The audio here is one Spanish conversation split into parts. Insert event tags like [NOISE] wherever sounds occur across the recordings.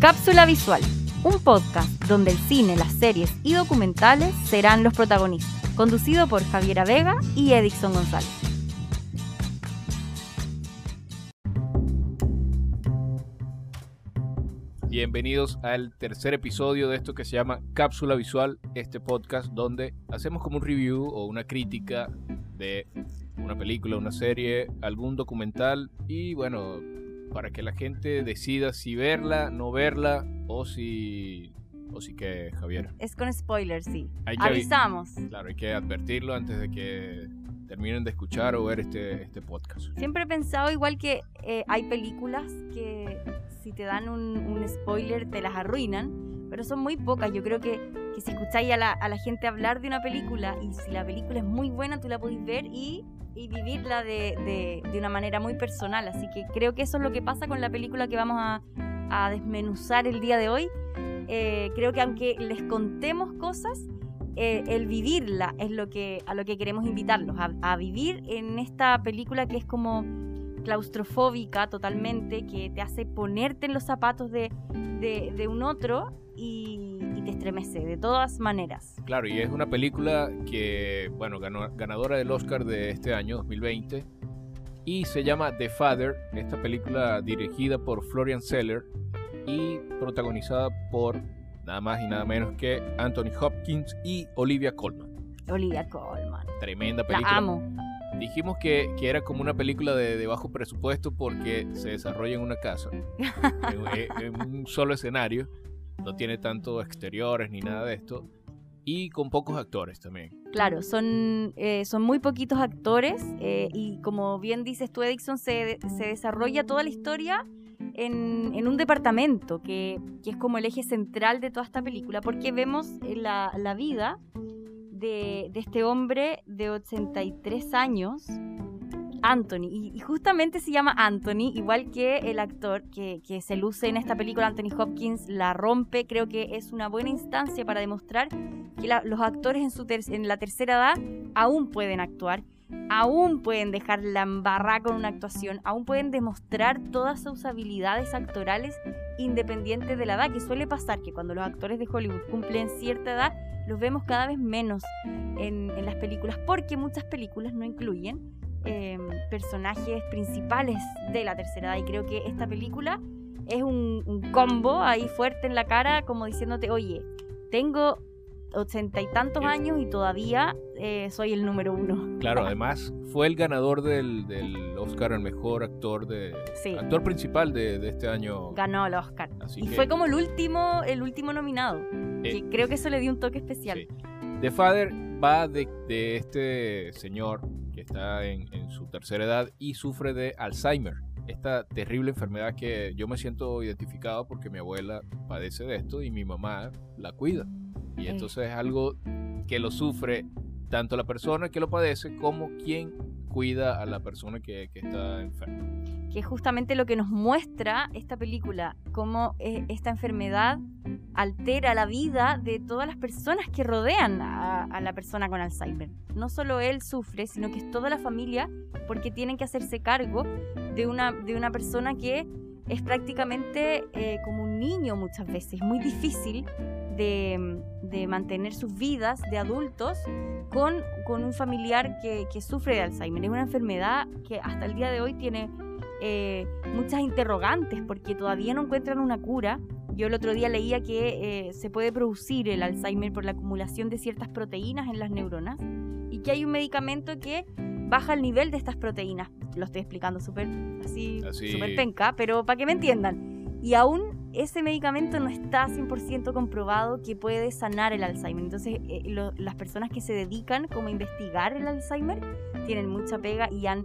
Cápsula Visual, un podcast donde el cine, las series y documentales serán los protagonistas, conducido por Javiera Vega y Edison González. Bienvenidos al tercer episodio de esto que se llama Cápsula Visual, este podcast donde hacemos como un review o una crítica de una película, una serie, algún documental y bueno, para que la gente decida si verla, no verla o si o si que Javier. Es con spoilers, sí. Hay que avi- Avisamos. Claro, hay que advertirlo antes de que terminen de escuchar o ver este, este podcast. Siempre he pensado igual que eh, hay películas que si te dan un, un spoiler te las arruinan, pero son muy pocas. Yo creo que, que si escucháis a la, a la gente hablar de una película y si la película es muy buena, tú la podéis ver y, y vivirla de, de- de una manera muy personal. Así que creo que eso es lo que pasa con la película que vamos a, a desmenuzar el día de hoy. Eh, creo que aunque les contemos cosas, eh, el vivirla es lo que a lo que queremos invitarlos a, a vivir en esta película que es como claustrofóbica totalmente que te hace ponerte en los zapatos de, de- de un otro y, te estremece de todas maneras Claro, y es una película que, bueno, ganó, ganadora del Oscar de este año, 2020, y se llama The Father, esta película dirigida por Florian Seller y protagonizada por nada más y nada menos que Anthony Hopkins y Olivia Colman. Olivia Colman Tremenda la película. amo Dijimos que, que era como una película de, de bajo presupuesto porque se desarrolla en una casa, en, en un solo escenario, no tiene tanto exteriores ni nada de esto, y con pocos actores también. Claro, son, eh, son muy poquitos actores eh, y como bien dices tú, Edison, se, se desarrolla toda la historia en, en un departamento que, que es como el eje central de toda esta película, porque vemos eh, la, la vida de, de este hombre de 83 años, Anthony, y, justamente se llama Anthony, igual que el actor que, se luce en esta película, Anthony Hopkins, la rompe, creo que es una buena instancia para demostrar que los actores en, su en la tercera edad aún pueden actuar, aún pueden dejar la embarrada con una actuación, aún pueden demostrar todas sus habilidades actorales independientes de la edad, que suele pasar que cuando los actores de Hollywood cumplen cierta edad, los vemos cada vez menos en, en las películas, porque muchas películas no incluyen eh, personajes principales de la tercera edad, y creo que esta película es un, un combo ahí fuerte en la cara, como diciéndote, oye, tengo ochenta y tantos años y todavía eh, soy el número uno. Claro, [LAUGHS] además fue el ganador del, del Oscar al mejor actor de Sí. actor principal de, de este año. Ganó el Oscar. Así y que- fue como el último, el último nominado. Eh, que creo que eso le dio un toque especial. Sí. The Father va de, de este señor que está en, en su tercera edad y sufre de Alzheimer. Esta terrible enfermedad que yo me siento identificado porque mi abuela padece de esto y mi mamá la cuida. Y entonces es algo que lo sufre tanto la persona que lo padece como quien cuida a la persona que, está enferma. que es justamente lo que nos muestra esta película, cómo eh, esta enfermedad altera la vida de todas las personas que rodean a, a la persona con Alzheimer. No solo él sufre, sino que es toda la familia, porque tienen que hacerse cargo de una, de una persona que es prácticamente eh, como un niño muchas veces, muy difícil de, de mantener sus vidas de adultos con, con un familiar que, que sufre de Alzheimer. Es una enfermedad que hasta el día de hoy tiene eh, muchas interrogantes porque todavía no encuentran una cura. Yo el otro día leía que eh, se puede producir el Alzheimer por la acumulación de ciertas proteínas en las neuronas y que hay un medicamento que baja el nivel de estas proteínas. Lo estoy explicando súper así, Así. súper penca, pero para que me entiendan. Y aún ese medicamento no está 100% comprobado que puede sanar el Alzheimer. Entonces, eh, lo- las personas que se dedican como a investigar el Alzheimer tienen mucha pega y han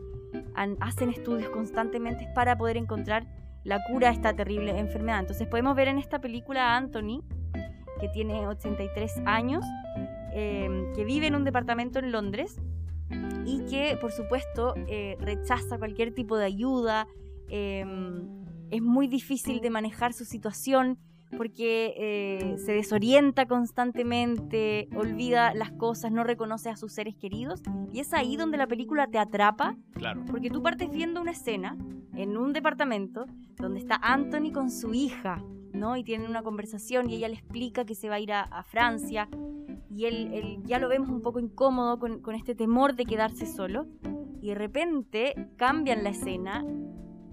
han- hacen estudios constantemente para poder encontrar la cura a esta terrible enfermedad. Entonces podemos ver en esta película a Anthony, que tiene 83 años, eh, que vive en un departamento en Londres y que por supuesto eh, rechaza cualquier tipo de ayuda. eh, es muy difícil de manejar su situación porque eh, se desorienta constantemente, olvida las cosas, no reconoce a sus seres queridos. Y es ahí donde la película te atrapa Claro. porque tú partes viendo una escena en un departamento donde está Anthony con su hija, ¿no? Y tienen una conversación y ella le explica que se va a ir a, Francia y él, ya lo vemos un poco incómodo con, este temor de quedarse solo y de repente cambian la escena,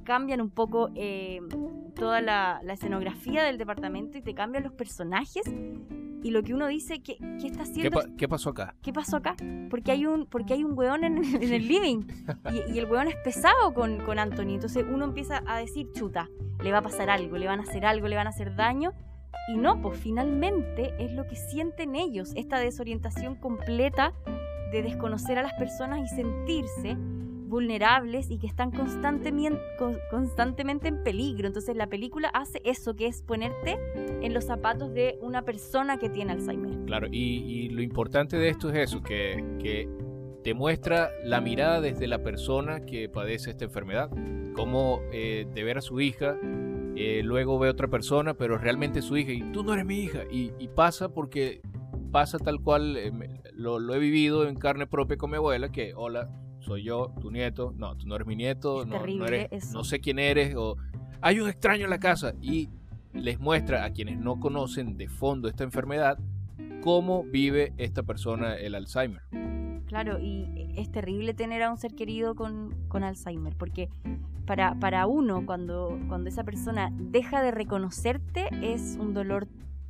cambian un poco eh, toda la, la, escenografía del departamento y te cambian los personajes y lo que uno dice, ¿qué, qué está haciendo? ¿Qué, pasó acá? ¿Qué pasó acá? Porque hay un, porque hay un weón en, el [LAUGHS] living y, el weón es pesado con, con Anthony. Entonces uno empieza a decir, chuta, le va a pasar algo, le van a hacer algo, le van a hacer daño. Y no, pues finalmente es lo que sienten ellos, esta desorientación completa de desconocer a las personas y sentirse vulnerables y que están constantemente, en peligro. Entonces la película hace eso, que es ponerte en los zapatos de una persona que tiene Alzheimer. Claro, y, lo importante de esto es eso, que, que te muestra la mirada desde la persona que padece esta enfermedad, como eh, de ver a su hija, eh, luego ve a otra persona, pero realmente su hija, y tú no eres mi hija, y, pasa porque pasa tal cual, eh, lo, he vivido en carne propia con mi abuela, que hola, soy yo, tu nieto, no, tú no eres mi nieto, no, no, sé quién eres, o hay un extraño en la casa y les muestra a quienes no conocen de fondo esta enfermedad cómo vive esta persona el Alzheimer. Claro, y es terrible tener a un ser querido con, con Alzheimer, porque para, para uno, cuando, cuando esa persona deja de reconocerte, es un dolor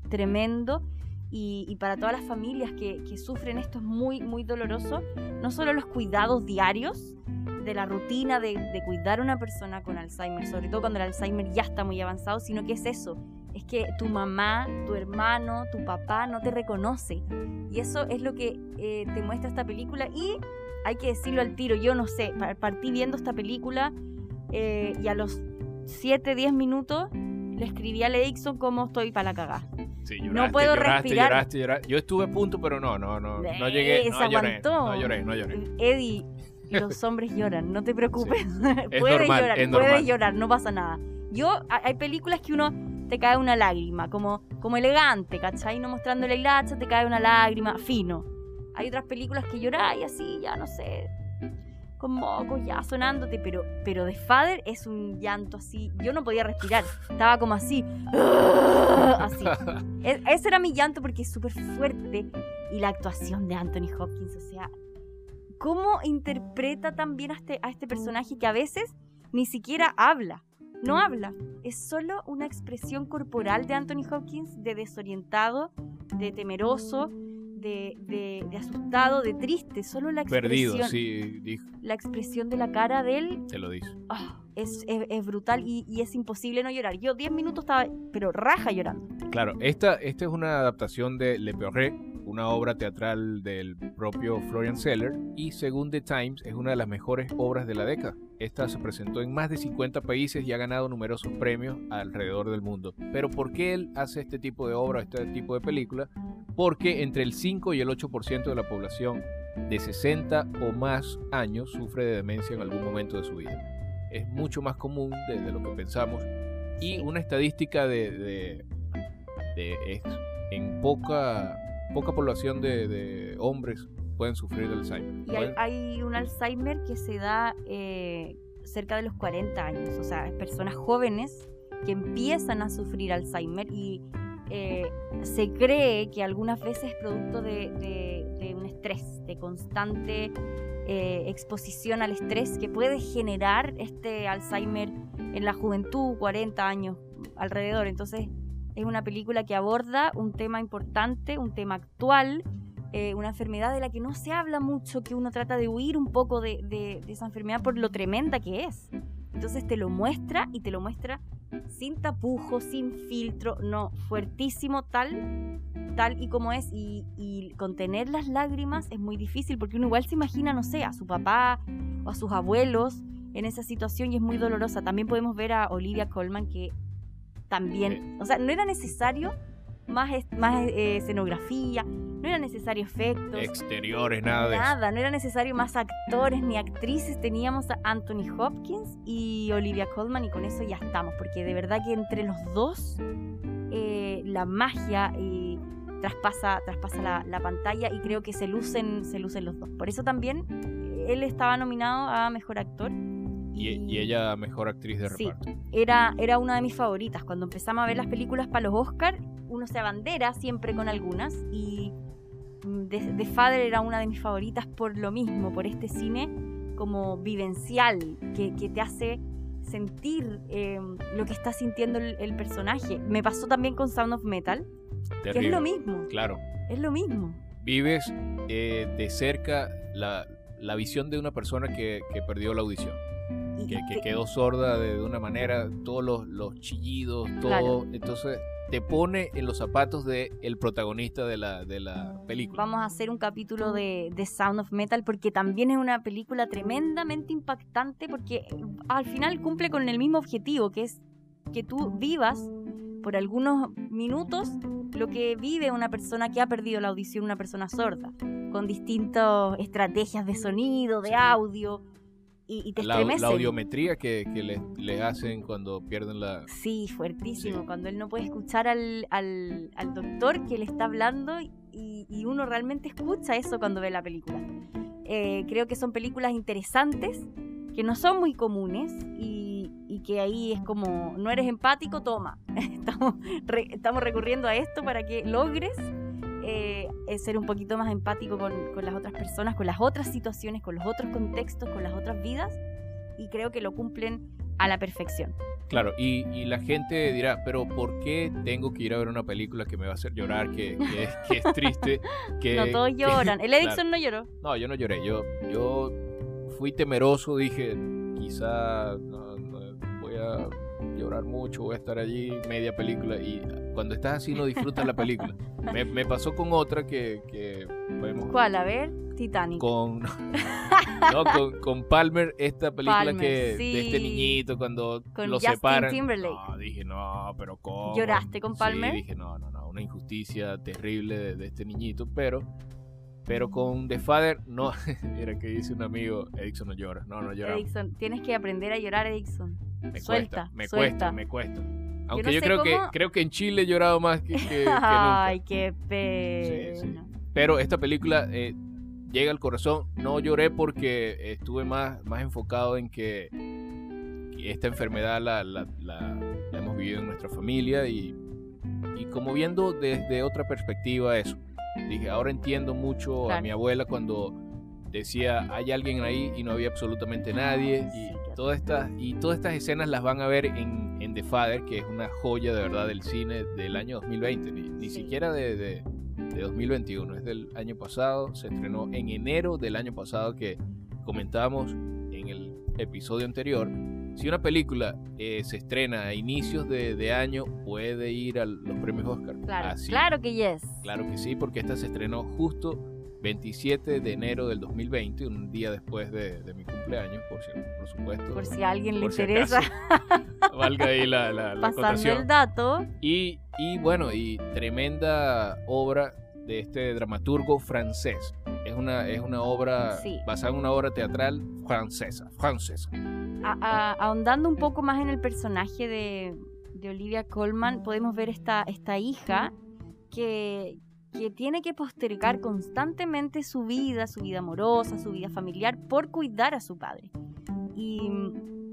tremendo y, para todas las familias que, sufren esto es muy, muy doloroso. No solo los cuidados diarios de la rutina de, cuidar a una persona con Alzheimer, sobre todo cuando el Alzheimer ya está muy avanzado, sino que es eso, es que tu mamá, tu hermano, tu papá no te reconoce. Y eso es lo que eh, te muestra esta película y hay que decirlo al tiro, yo no sé, partí viendo esta película eh, y a los 7, 10 minutos le escribí a Leixon cómo estoy para la cagada no puedo respirar. Yo estuve a punto, pero no, no, no, no llegué. No lloré, no lloré, no lloré. Eddie, los [LAUGHS] hombres lloran, no te preocupes. [LAUGHS] puedes llorar, puedes llorar, no pasa nada. Yo, hay películas que uno te cae una lágrima, como, como elegante, ¿cachai? No mostrándole el hacha, te cae una lágrima, fino. Hay otras películas que lloráis así, ya no sé, con mocos ya sonándote, pero, pero de Father es un llanto así. Yo no podía respirar, estaba como así, [LAUGHS] así. E, ese era mi llanto porque es súper fuerte. Y la actuación de Anthony Hopkins, o sea, cómo interpreta también a este, a este personaje que a veces ni siquiera habla. No habla, es solo una expresión corporal de Anthony Hopkins de desorientado, de temeroso, de, asustado, de triste, solo la expresión. Perdido, sí, dijo. La expresión de la cara de él. Te lo dice. Ah, es, brutal y, es imposible no llorar. Yo 10 minutos estaba, pero raja llorando. Claro, esta, esta es una adaptación de Le Peoré, una obra teatral del propio Florian Seller, y según The Times es una de las mejores obras de la década. Esta se presentó en más de 50 países y ha ganado numerosos premios alrededor del mundo. Pero ¿por qué él hace este tipo de obra, este tipo de película? Porque entre el 5 y el 8% de la población de 60 o más años sufre de demencia en algún momento de su vida. Es mucho más común de, lo que pensamos. Y una estadística de, de, en poca, poca población de hombres pueden sufrir de Alzheimer. Y hay, un Alzheimer que se da eh, cerca de los 40 años, o sea, personas jóvenes que empiezan a sufrir Alzheimer y eh, se cree que algunas veces es producto de, un estrés, de constante eh, exposición al estrés que puede generar este Alzheimer en la juventud, 40 años alrededor. Entonces es una película que aborda un tema importante, un tema actual eh, una enfermedad de la que no se habla mucho, que uno trata de huir un poco de, esa enfermedad por lo tremenda que es. Entonces te lo muestra y te lo muestra sin tapujos, sin filtro, no, fuertísimo, tal, tal y como es. Y, y, contener las lágrimas es muy difícil porque uno igual se imagina, no sé, a su papá o a sus abuelos en esa situación y es muy dolorosa. También podemos ver a Olivia Colman que también, o sea, no era necesario más, más eh, escenografía, no era necesario efectos. Exteriores, nada de Nada, no era necesario más actores ni actrices. Teníamos a Anthony Hopkins y Olivia Colman y con eso ya estamos, porque de verdad que entre los dos eh, la magia eh, traspasa, traspasa la, pantalla y creo que se lucen, se lucen los dos. Por eso también él estaba nominado a Mejor Actor Y, y ella mejor actriz de Sí. reparto. era, era una de mis favoritas. Cuando empezamos a ver las películas para los Oscar, uno se abandera siempre con algunas y The, The Father era una de mis favoritas por lo mismo, por este cine como vivencial, que, que te hace sentir eh, lo que está sintiendo el, el personaje. Me pasó también con Sound of Metal, que es lo mismo, Claro. es lo mismo. Vives eh, de cerca la, la visión de una persona que, que perdió la audición. Y- que, quedó sorda de, de una manera, todos los, los chillidos, todo. Claro. Entonces te pone en los zapatos del el protagonista de la, de la película. Vamos a hacer un capítulo de, de Sound of Metal porque también es una película tremendamente impactante porque al final cumple con el mismo objetivo, que es que tú vivas por algunos minutos lo que vive una persona que ha perdido la audición, una persona sorda, con distintas estrategias de sonido, de audio, y, y te la, estremece. la audiometría que, que les, les hacen cuando pierden la... Sí, fuertísimo. Sí. Cuando él no puede escuchar al, al- al doctor que le está hablando y, y uno realmente escucha eso cuando ve la película. Eh, creo que son películas interesantes, que no son muy comunes y, y que ahí es como, no eres empático, toma. [LAUGHS] Estamos, re- estamos recurriendo a esto para que logres eh, ser un poquito más empático con, con las otras personas, con las otras situaciones, con los otros contextos, con las otras vidas. Y creo que lo cumplen a la perfección. Claro, y, y la gente dirá, pero ¿por qué tengo que ir a ver una película que me va a hacer llorar, que, que es, que es triste? [LAUGHS] Que, no todos lloran. El [LAUGHS] Claro. Edison no lloró. No, yo no lloré, yo, yo fui temeroso, dije, quizá no, no, voy a llorar mucho, voy a estar allí media película y cuando estás así no disfrutas la película. Me, me pasó con otra que, que vemos ¿Cuál? A ver, Titanic. con, [LAUGHS] no, con, con Palmer, esta película Palmer, que sí. de este niñito cuando Con lo Justin separan. Timberlake. No, dije, no, pero ¿cómo? ¿Lloraste con Palmer? Sí, dije, no, no, no, una injusticia terrible de, de este niñito, pero pero con The Father, no, [LAUGHS] era que dice un amigo, Edison no llora, no, no llora, Edison, tienes que aprender a llorar, Edison. me suelta, cuesta, me suelta. cuesta, me cuesta. Aunque no yo, sé creo que cómo- creo que en Chile he llorado más que, que- que [LAUGHS] nunca. Ay, qué pena. Sí, sí. Pero esta película eh, llega al corazón. No lloré porque estuve más, más enfocado en que, que esta enfermedad la, la- la- la hemos vivido en nuestra familia y, y como viendo desde otra perspectiva eso. Dije, ahora entiendo mucho a Claro. mi abuela cuando decía, hay alguien ahí y no había absolutamente nadie. Y todas estas, y todas estas escenas las van a ver en, en The Father, que es una joya de verdad del cine del año 2020, ni, ni Sí. siquiera de, de- de 2021, es del año pasado, se estrenó en enero del año pasado que comentábamos en el episodio anterior. Si una película eh, se estrena a inicios de, de año, puede ir a los premios Oscar. Claro, Así, claro que yes. Claro que sí, porque esta se estrenó justo 27 de enero del 2020, un día después de, de mi cumpleaños, por, si- por supuesto. Por si a alguien le si interesa acaso. [LAUGHS] Valga ahí la, la, la pasando acotación. el dato. Y, y bueno, y tremenda obra de este dramaturgo francés. Es una, es una obra Sí. basada en una obra teatral francesa. francesa. A- a- ahondando un poco más en el personaje de, de Olivia Colman, podemos ver esta, esta hija que, que tiene que postergar constantemente su vida, su vida amorosa, su vida familiar, por cuidar a su padre. Y,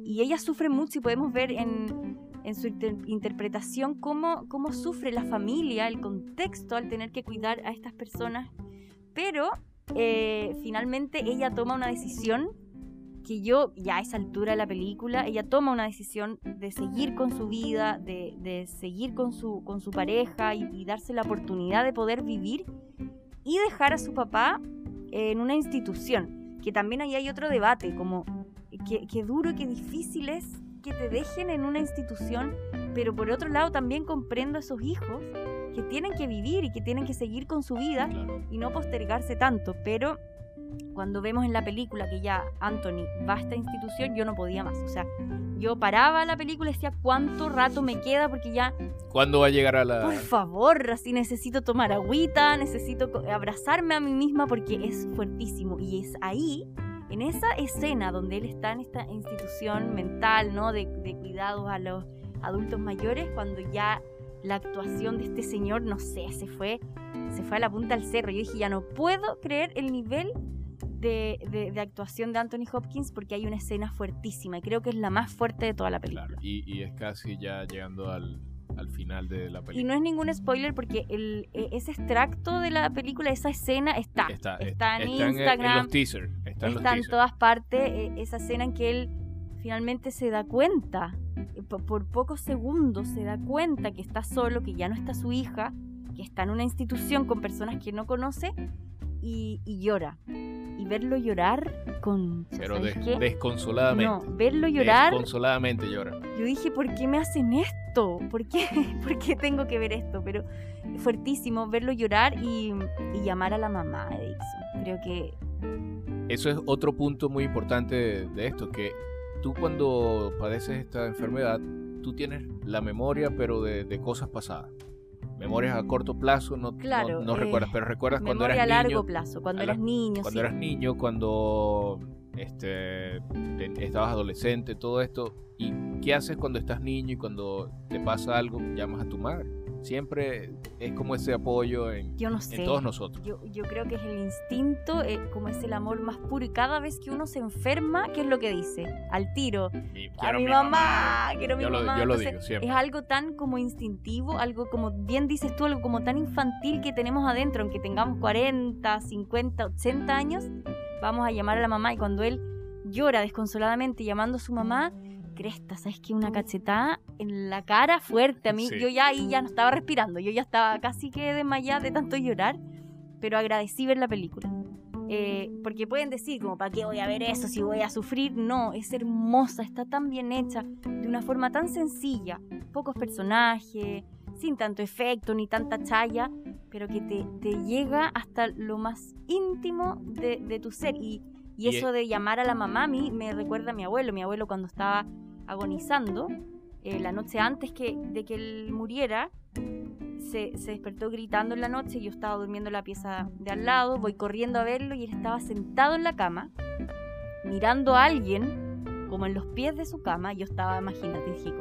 y ella sufre mucho y podemos ver en, en su inter- interpretación cómo, cómo sufre la familia, el contexto al tener que cuidar a estas personas. Pero eh, finalmente ella toma una decisión que yo, ya a esa altura de la película, ella toma una decisión de seguir con su vida, de, de seguir con su, con su pareja y, y darse la oportunidad de poder vivir y dejar a su papá en una institución. Que también ahí hay otro debate, como qué qué duro y qué difícil es que te dejen en una institución, pero por otro lado también comprendo a esos hijos que tienen que vivir y que tienen que seguir con su vida Claro. y no postergarse tanto, pero cuando vemos en la película que ya Anthony va a esta institución, yo no podía más. O sea, yo paraba la película y decía cuánto rato me queda porque ya, ¿Cuándo va a llegar a la.? por favor, así necesito tomar agüita, necesito abrazarme a mí misma porque es fuertísimo. Y es ahí, en esa escena donde él está en esta institución mental, ¿no? De, de cuidados a los adultos mayores, cuando ya la actuación de este señor, no sé, se fue, se fue a la punta del cerro. Yo dije, ya no puedo creer el nivel de, de- de actuación de Anthony Hopkins porque hay una escena fuertísima y creo que es la más fuerte de toda la película. Claro, y, y es casi ya llegando al, al final de la Y película. no es ningún spoiler porque el, e- ese extracto de la película, esa escena está. está, está en está Instagram, los teasers. Está en los está en teasers. todas partes. eh, esa escena en que él finalmente se da cuenta, po- por, pocos segundos se da cuenta que está solo, que ya no está su hija, que está en una institución con personas que no conoce y, y llora. Y verlo llorar con... Pero ¿sabes des- qué? desconsoladamente. No, verlo llorar Desconsoladamente llora. yo dije, ¿por qué me hacen esto? ¿Por qué, [LAUGHS] ¿Por qué tengo que ver esto? Pero fuertísimo verlo llorar y, y llamar a la mamá de Dixon. Creo que Eso es otro punto muy importante de, de esto, que tú cuando padeces esta enfermedad, tú tienes la memoria, pero de, de cosas pasadas. Memorias a corto plazo, no, no- Claro, no, eh, recuerdas, pero recuerdas cuando memoria eras a largo niño, plazo, cuando eras niño. cuando sí. eras niño, cuando este, te- estabas adolescente, todo esto. ¿Y qué haces cuando estás niño y cuando te pasa algo, llamas a tu madre? Siempre es como ese apoyo en, Yo no en sé. todos nosotros. Yo, yo creo que es el instinto, eh, como es el amor más puro. Y cada vez que uno se enferma, ¿qué es lo que dice? Al tiro. Mi- A quiero mi mamá, quiero a mi Yo lo- mamá. yo lo digo siempre. Es algo tan como instintivo, algo como, bien dices tú, algo como tan infantil que tenemos adentro, aunque tengamos 40, 50, 80 años, vamos a llamar a la mamá y cuando él llora desconsoladamente llamando a su mamá, cresta, ¿sabes qué? Una cachetada en la cara fuerte. A mí, Sí. yo ya ahí ya no estaba respirando, yo ya estaba casi que desmayada de tanto llorar, pero agradecí ver la película. Eh, porque pueden decir, como, ¿para qué voy a ver eso si voy a sufrir? No, es hermosa, está tan bien hecha, de una forma tan sencilla, pocos personajes, sin tanto efecto ni tanta chaya, pero que te, te llega hasta lo más íntimo de, de tu ser. Y, y Y eso de llamar a la mamá a mí me recuerda a mi abuelo, mi abuelo cuando estaba agonizando, eh, la noche antes que, de que él muriera, se, se despertó gritando en la noche, yo estaba durmiendo en la pieza de al lado, voy corriendo a verlo y él estaba sentado en la cama, mirando a alguien, como en los pies de su cama, yo estaba, imagínate, dije,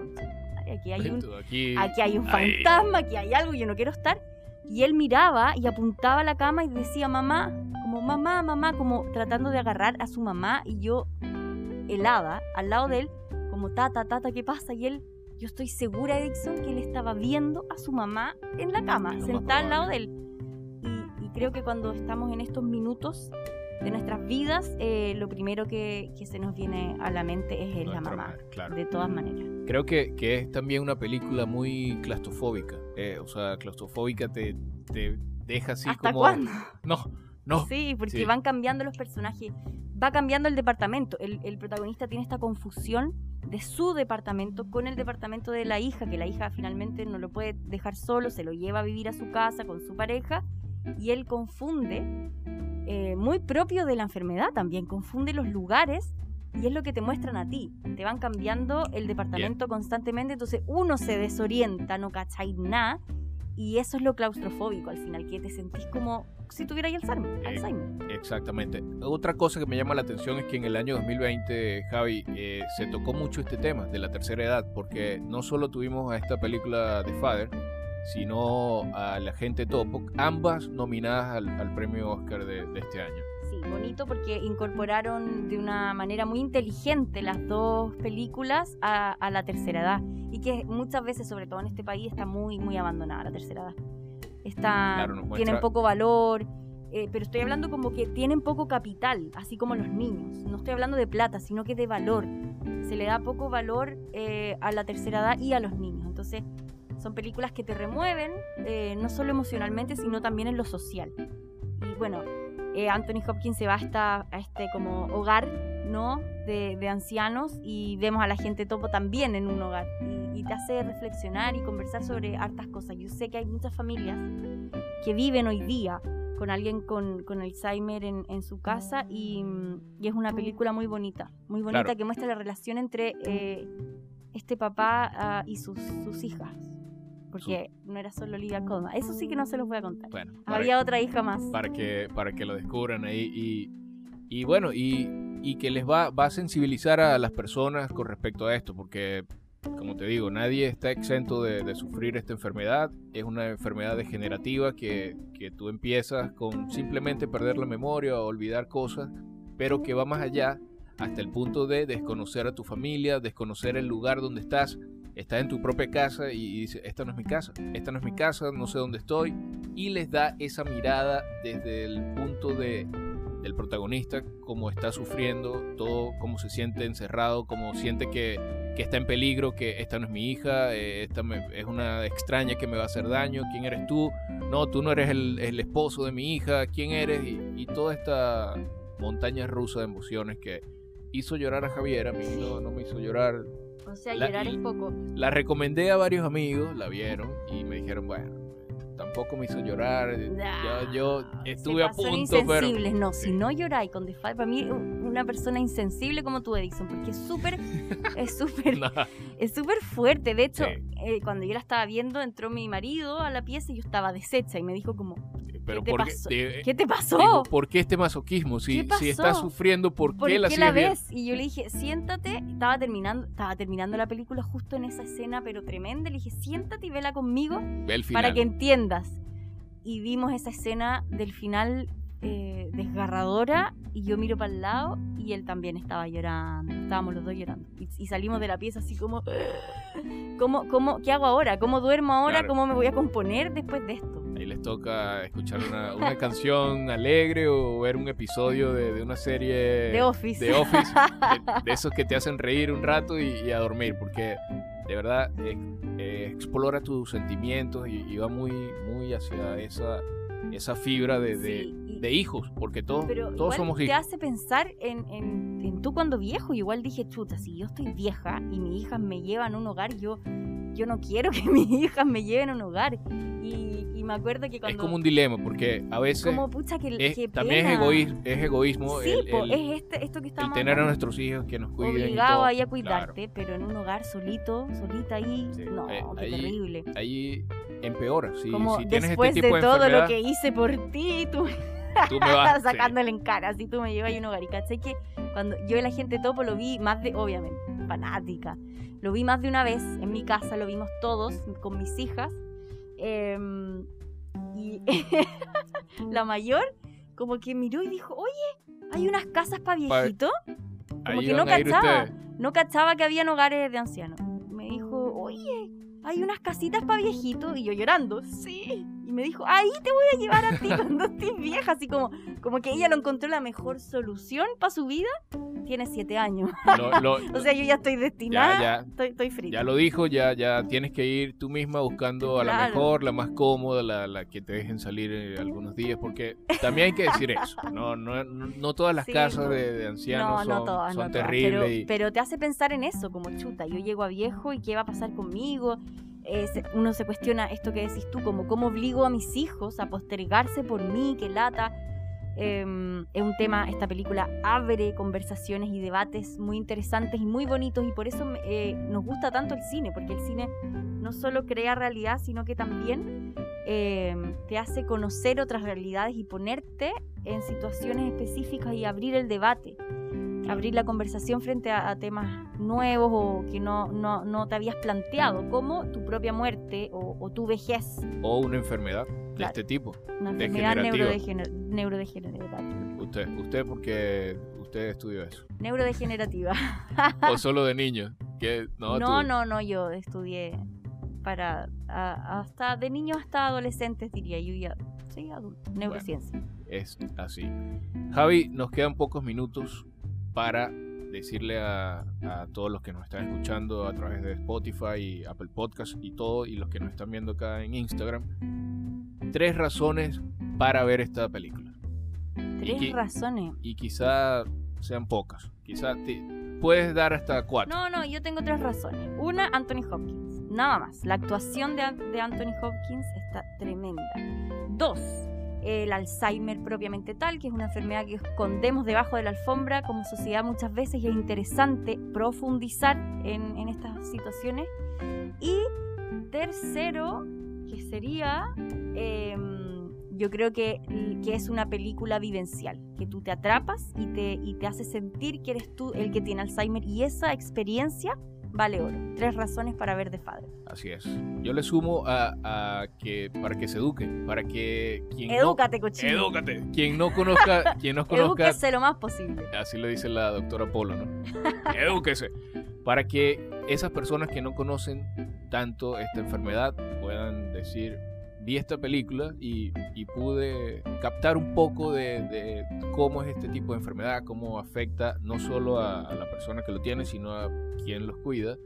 aquí hay un, Aquí, aquí hay un fantasma, aquí hay algo, yo no quiero estar. Y él miraba y apuntaba a la cama y decía mamá, mamá, mamá, como tratando de agarrar a su mamá y yo helada al lado de él, como tata, tata, ¿qué pasa? Y él, yo estoy segura, Edison, que él estaba viendo a su mamá en la cama, más sentada al lado de él. Y, y creo que cuando estamos en estos minutos de nuestras vidas, eh, lo primero que, que se nos viene a la mente es el- la mamá, madre, claro. de todas maneras. Creo que, que es también una película muy claustrofóbica. eh, o sea, claustrofóbica te, te deja así ¿Hasta como... cuándo? No, no. Sí, porque Sí. van cambiando los personajes, va cambiando el departamento. El, el protagonista tiene esta confusión de su departamento con el departamento de la hija, que la hija finalmente no lo puede dejar solo, se lo lleva a vivir a su casa con su pareja, y él confunde, eh, muy propio de la enfermedad también, confunde los lugares. Y es lo que te muestran a ti. Te van cambiando el departamento constantemente. Entonces uno se desorienta, no cacháis nada. Y eso es lo claustrofóbico al final, que te sentís como si tuvierais Alzheimer. Eh, Alzheimer. Exactamente. Otra cosa que me llama la atención es que en el año 2020, Javi, eh, se tocó mucho este tema de la tercera edad, porque no solo tuvimos a esta película de Father, sino a La Gente Topo, ambas nominadas al, al premio Oscar de, de este año. Sí, bonito porque incorporaron de una manera muy inteligente las dos películas a, a la tercera edad. Y que muchas veces, sobre todo en este país, está muy, muy abandonada la tercera edad. Está, Claro, nos tienen poco valor, eh, pero estoy hablando como que tienen poco capital, así como los niños. No estoy hablando de plata, sino que de valor. Se le da poco valor eh, a la tercera edad y a los niños. Entonces, son películas que te remueven, eh, no solo emocionalmente, sino también en lo social. Y bueno, Anthony Hopkins se va a, esta- a este como hogar, ¿no? De, de ancianos y vemos a la gente topo también en un hogar. Y, y te hace reflexionar y conversar sobre hartas cosas. Yo sé que hay muchas familias que viven hoy día con alguien con, con Alzheimer en, en su casa y, mm, y es una película muy bonita, muy bonita Claro. que muestra la relación entre eh, este papá ah, y sus, sus hijas. Porque no era solo Olivia Colman. Eso sí que no se los voy a contar. Bueno, Había otra hija más. para que, para que lo descubran ahí y, y bueno, y, y que les va, va a sensibilizar a las personas con respecto a esto, porque como te digo, nadie está exento de, sufrir esta enfermedad. Es una enfermedad degenerativa que, que tú empiezas con simplemente perder la memoria o olvidar cosas, pero que va más allá hasta el punto de desconocer a tu familia, desconocer el lugar donde estás. Estás en tu propia casa y dices, esta no es mi casa, esta no es mi casa, no sé dónde estoy. Y les da esa mirada desde el punto de, del protagonista, cómo está sufriendo, todo, cómo se siente encerrado, cómo siente que, que está en peligro, que esta no es mi hija, eh, esta es una extraña que me va a hacer daño, ¿quién eres tú? No, tú no eres el, el esposo de mi hija, ¿quién eres? Y, y, toda esta montaña rusa de emociones que, hizo llorar a Javier, a mí no, no me hizo llorar. O sea, llorar es poco. La recomendé a varios amigos, la vieron y me dijeron, bueno, tampoco me hizo llorar. yo, estuve a punto, insensibles. No, si no lloráis con The para mí una persona insensible como tú, Edison, porque es súper, [LAUGHS] es súper, es súper fuerte. De hecho, eh, cuando yo la estaba viendo, entró mi marido a la pieza y yo estaba deshecha y me dijo como, pero ¿Qué, te pasó? ¿Qué te pasó? ¿Por qué este masoquismo? Si, si estás sufriendo, ¿por, qué la, qué la ves? Y yo le dije, siéntate. Estaba terminando, estaba terminando la película justo en esa escena, pero tremenda. Le dije, siéntate y vela conmigo para que entiendas. Y vimos esa escena del final eh, desgarradora y yo miro para el lado y él también estaba llorando. Estábamos los dos llorando. Y, salimos de la pieza así como, ¿cómo, cómo, ¿qué hago ahora? ¿Cómo duermo ahora? ¿Cómo me voy a componer después de esto? Ahí les toca escuchar una, una canción alegre o ver un episodio de, de una serie de Office, de, Office [LAUGHS] de, esos que te hacen reír un rato y, a dormir, porque de verdad eh, explora tus sentimientos y, va muy, muy hacia esa, esa fibra de, de, hijos, porque todos, todos somos hijos. Te hace pensar en, en, en, tú cuando viejo. Igual dije, chuta, si yo estoy vieja y mis hijas me llevan a un hogar, yo, yo no quiero [LAUGHS] que mis hijas me lleven a un hogar. Y, y, me acuerdo que cuando... Es como un dilema, porque a veces... Como, pucha, que, también es, egoísmo, es egoísmo. Sí, el, es este, esto que estamos... El tener a nuestros hijos que nos cuiden Obligado ahí a cuidarte, pero en un hogar solito, solita ahí, no, eh, qué terrible. Ahí empeora, si, como si tienes después este tipo de, de todo lo que hice por ti, tú... [LAUGHS] Tú me vas sacándole en cara, así tú me llevas a un hogar. Y caché que cuando yo el agente topo lo vi más de, obviamente, fanática. Lo vi más de una vez en mi casa, lo vimos todos con mis hijas. Em, y [LAUGHS] la mayor como que miró y dijo, oye, hay unas casas para viejito. Como que no cachaba, no cachaba que habían hogares de ancianos. Hay unas casitas para viejito. Y yo llorando, sí. Y me dijo, ahí te voy a llevar a ti [LAUGHS] cuando estés vieja. Así como, como que ella lo encontró la mejor solución para su vida tiene siete años. [LAUGHS] o sea, yo ya estoy destinada, ya, Estoy, estoy, frita. Ya lo dijo, ya, ya tienes que ir tú misma buscando a la mejor, la más cómoda, la, la que te dejen salir eh, algunos días, porque también hay que decir [LAUGHS] eso. No, no, no todas las casas de, ancianos son, terribles. Pero, te hace pensar en eso, como chuta, yo llego a viejo y qué va a pasar conmigo. uno se cuestiona esto que decís tú, como cómo obligo a mis hijos a postergarse por mí, que lata. Em, es un tema, esta película abre conversaciones y debates muy interesantes y muy bonitos y por eso eh, nos gusta tanto el cine, porque el cine no solo crea realidad, sino que también em, te hace conocer otras realidades y ponerte en situaciones específicas y abrir el debate, abrir la conversación frente a, temas nuevos o que no, no, no, te habías planteado, como tu propia muerte o, tu vejez. O una enfermedad de este tipo. Una enfermedad neurodegenerativa. Usted, usted porque usted estudió eso. Neurodegenerativa. [LAUGHS] o solo de [LAUGHS] niño. Que, no, no, no, no, yo estudié para hasta de niños hasta adolescentes diría yo ya soy adulto, neurociencia. es así. Javi, nos quedan pocos minutos para decirle a, a, todos los que nos están escuchando a través de Spotify y Apple Podcast y todo, y los que nos están viendo acá en Instagram, tres razones para ver esta película. Tres razones. Y quizá sean pocas. Quizá te puedes dar hasta cuatro. No, no, yo tengo tres razones. Una, Anthony Hopkins. Nada más. La actuación de, de Anthony Hopkins está tremenda. Dos, el Alzheimer propiamente tal, que es una enfermedad que escondemos debajo de la alfombra como sociedad muchas veces y es interesante profundizar en, en estas situaciones. Y tercero, que sería, em, yo creo que, que, es una película vivencial, que tú te atrapas y te, y te hace sentir que eres tú el que tiene Alzheimer y esa experiencia vale oro. Tres razones para ver The Father. Así es. Yo le sumo a, a que para que se eduque, para que quien Edúcate, no, cochino. edúcate. Quien no conozca, [LAUGHS] quien no conozca, Edúquese lo más posible. así lo dice la doctora Polo, ¿no? [LAUGHS] Edúquese. Para que esas personas que no conocen tanto esta enfermedad puedan decir, vi esta película y, y pude captar un poco de, de cómo es este tipo de enfermedad, cómo afecta no solo a, a la persona que lo tiene, sino a quien los cuida.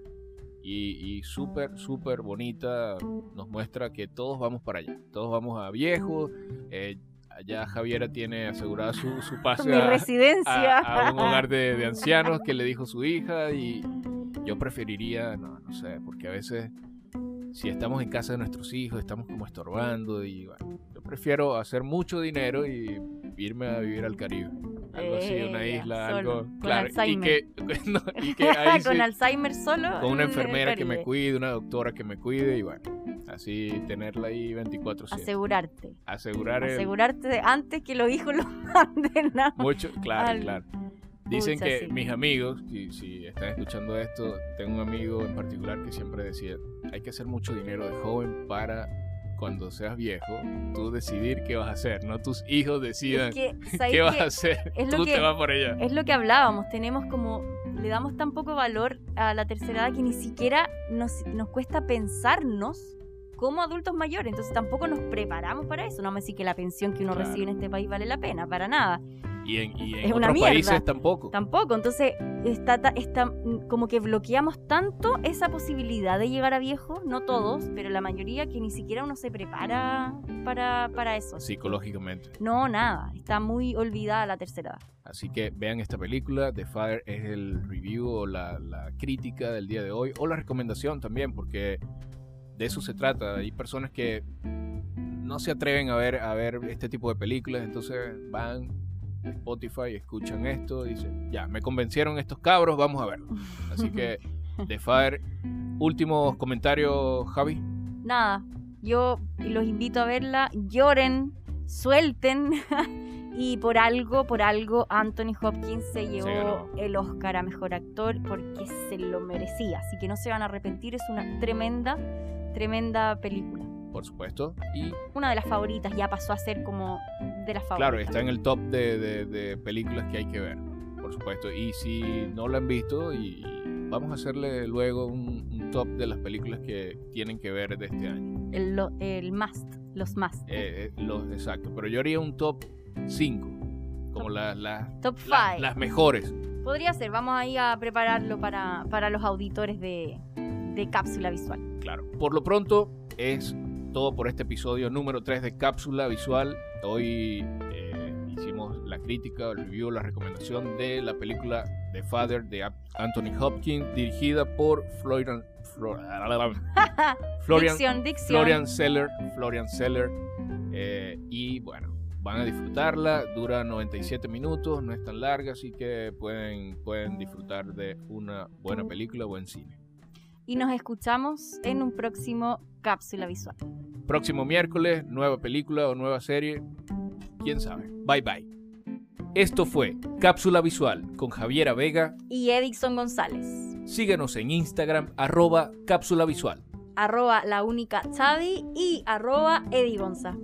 Y, y súper, súper bonita, nos muestra que todos vamos para allá, todos vamos a viejos. eh, allá Javiera tiene asegurada su, su [LAUGHS] pase a, residencia. a, a un hogar de, de ancianos que le dijo su hija y yo preferiría, no, no sé, porque a veces si estamos en casa de nuestros hijos estamos como estorbando y bueno, yo prefiero hacer mucho dinero y irme a vivir al Caribe. Algo así, una Ella, isla, solo, algo con claro. Y Alzheimer. que, [LAUGHS] no, y que [LAUGHS] ahí con sí, Alzheimer solo. con una el enfermera que me cuide, una doctora que me cuide y bueno, así tenerla ahí 24/7. Asegurarte. Asegurar el, Asegurarte de antes que los hijos [LAUGHS] los manden a... Mucho, claro, Al- claro. Dicen que sí. mis amigos, si, si están escuchando esto, tengo un amigo en particular que siempre decía, hay que hacer mucho dinero de joven para cuando seas viejo, tú decidir qué vas a hacer, no tus hijos decidan Es que, [LAUGHS] ¿sabes qué vas a hacer, es lo tú que- te vas por allá. Es lo que hablábamos, tenemos como, le damos tan poco valor a la tercera edad que ni siquiera nos, nos cuesta pensarnos como adultos mayores, entonces tampoco nos preparamos para eso, no me decir que la pensión que uno Claro. recibe en este país vale la pena, para nada, Y en, y en es una otros mierda. países tampoco. tampoco, entonces está, está mm, como que bloqueamos tanto esa posibilidad de llegar a viejo, no todos, pero la mayoría que ni siquiera uno se prepara para, para eso. Psicológicamente. No, nada, está muy olvidada la tercera edad. Así que vean esta película. The Fire es el review o la, la crítica del día de hoy. O la recomendación también, porque de eso se trata. Hay personas que no se atreven a ver, a ver este tipo de películas. Entonces van Spotify, escuchan esto y dicen, ya, me convencieron estos cabros, vamos a verlo. Así que [LAUGHS] The Fire. Últimos comentarios, Javi. nada, yo los invito a verla, lloren, suelten [LAUGHS] y por algo, por algo Anthony Hopkins se llevó el Oscar a Mejor Actor porque se lo merecía, así que no se van a arrepentir, es una tremenda, tremenda película. Por supuesto. Y Una de las favoritas, ya pasó a ser como de las favoritas. Claro, está en el top de, de- de películas que hay que ver, por supuesto. Y si no la han visto, y, vamos a hacerle luego un, un top de las películas que tienen que ver de este año. El, lo- el must, los must. Eh, eh, los, exacto, pero yo haría un top 5, como la- la- Top la- 5. las mejores. Podría ser, vamos ahí a prepararlo para, para los auditores de, de cápsula visual. Claro. Por lo pronto, es todo por este episodio número 3 de Cápsula Visual. Hoy eh, hicimos la crítica, el review, la recomendación de la película The Father de Anthony Hopkins, dirigida por Florian, Flo- [LAUGHS] Florian, dicción, dicción. Florian Seller. Florian Seller. Eh, y bueno, van a disfrutarla. Dura 97 minutos, no es tan larga, así que pueden, pueden disfrutar de una buena película, buen cine. Y nos escuchamos en un próximo cápsula visual. Próximo miércoles, nueva película o nueva serie. Quién sabe. Bye bye. Esto fue Cápsula Visual con Javiera Vega. Y Edison González. Síguenos en Instagram, arroba Cápsula Visual. Arroba la única Chavi y arroba Eddie Gonza.